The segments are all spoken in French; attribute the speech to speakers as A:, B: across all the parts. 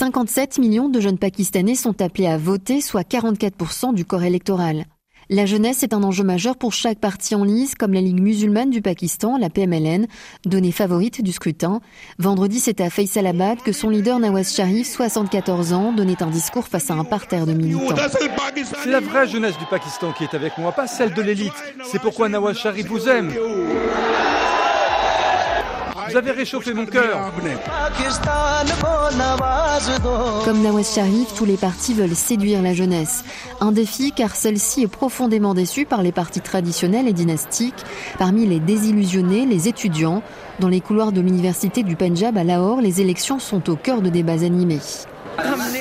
A: 57 millions de jeunes Pakistanais sont appelés à voter, soit 44% du corps électoral. La jeunesse est un enjeu majeur pour chaque parti en lice, comme la Ligue musulmane du Pakistan, la PMLN, donnée favorite du scrutin. Vendredi, c'est à Faisalabad que son leader Nawaz Sharif, 74 ans, donnait un discours face à un parterre de militants.
B: C'est la vraie jeunesse du Pakistan qui est avec moi, pas celle de l'élite. C'est pourquoi Nawaz Sharif vous aime. Vous avez réchauffé mon cœur.
A: Comme Nawaz Sharif, tous les partis veulent séduire la jeunesse. Un défi car celle-ci est profondément déçue par les partis traditionnels et dynastiques. Parmi les désillusionnés, les étudiants. Dans les couloirs de l'université du Punjab à Lahore, les élections sont au cœur de débats animés.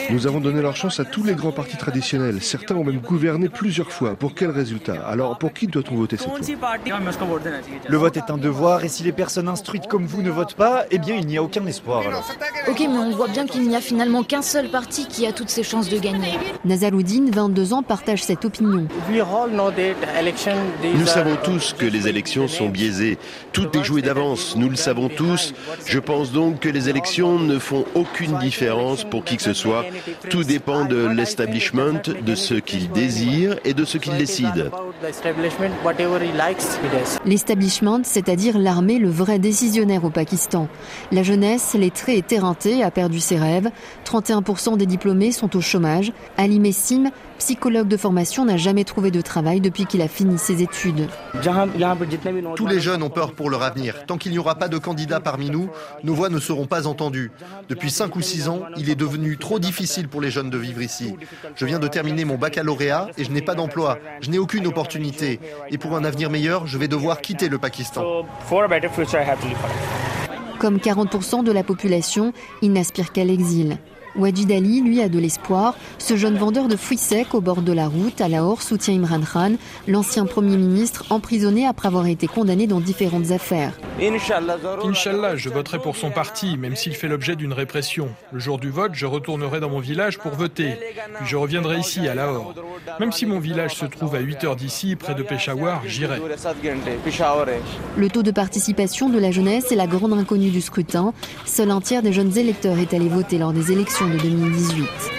C: Nous avons donné leur chance à tous les grands partis traditionnels. Certains ont même gouverné plusieurs fois. Pour quel résultat? Alors, pour qui doit-on voter cette fois?
D: Le vote est un devoir et si les personnes instruites comme vous ne votent pas, eh bien il n'y a aucun espoir alors.
E: Ok, mais on voit bien qu'il n'y a finalement qu'un seul parti qui a toutes ses chances de gagner.
A: Nazaruddin, 22 ans, partage cette opinion.
F: Nous savons tous que les élections sont biaisées. Tout est joué d'avance, nous le savons tous. Je pense donc que les élections ne font aucune différence pour qui que ce soit. Tout dépend de l'establishment, de ce qu'il désire et de ce qu'il décide.
A: L'establishment, c'est-à-dire l'armée, le vrai décisionnaire au Pakistan. La jeunesse, lettrée et éreintés, a perdu ses rêves. 31% des diplômés sont au chômage. Ali Messim, psychologue de formation, n'a jamais trouvé de travail depuis qu'il a fini ses études.
G: Tous les jeunes ont peur pour leur avenir. Tant qu'il n'y aura pas de candidats parmi nous, nos voix ne seront pas entendues. Depuis 5 ou 6 ans, il est devenu trop difficile pour les jeunes de vivre ici. Je viens de terminer mon baccalauréat et je n'ai pas d'emploi. Je n'ai aucune opportunité. Et pour un avenir meilleur, je vais devoir quitter le Pakistan.
A: Comme 40% de la population, il n'aspire qu'à l'exil. Wajid Ali, lui, a de l'espoir. Ce jeune vendeur de fruits secs au bord de la route à Lahore soutient Imran Khan, l'ancien Premier ministre emprisonné après avoir été condamné dans différentes affaires.
H: Inch'Allah, je voterai pour son parti, même s'il fait l'objet d'une répression. Le jour du vote, je retournerai dans mon village pour voter. Puis je reviendrai ici, à Lahore. Même si mon village se trouve à 8 heures d'ici, près de Peshawar, j'irai.
A: Le taux de participation de la jeunesse est la grande inconnue du scrutin. Seul un tiers des jeunes électeurs est allé voter lors des élections de 2018.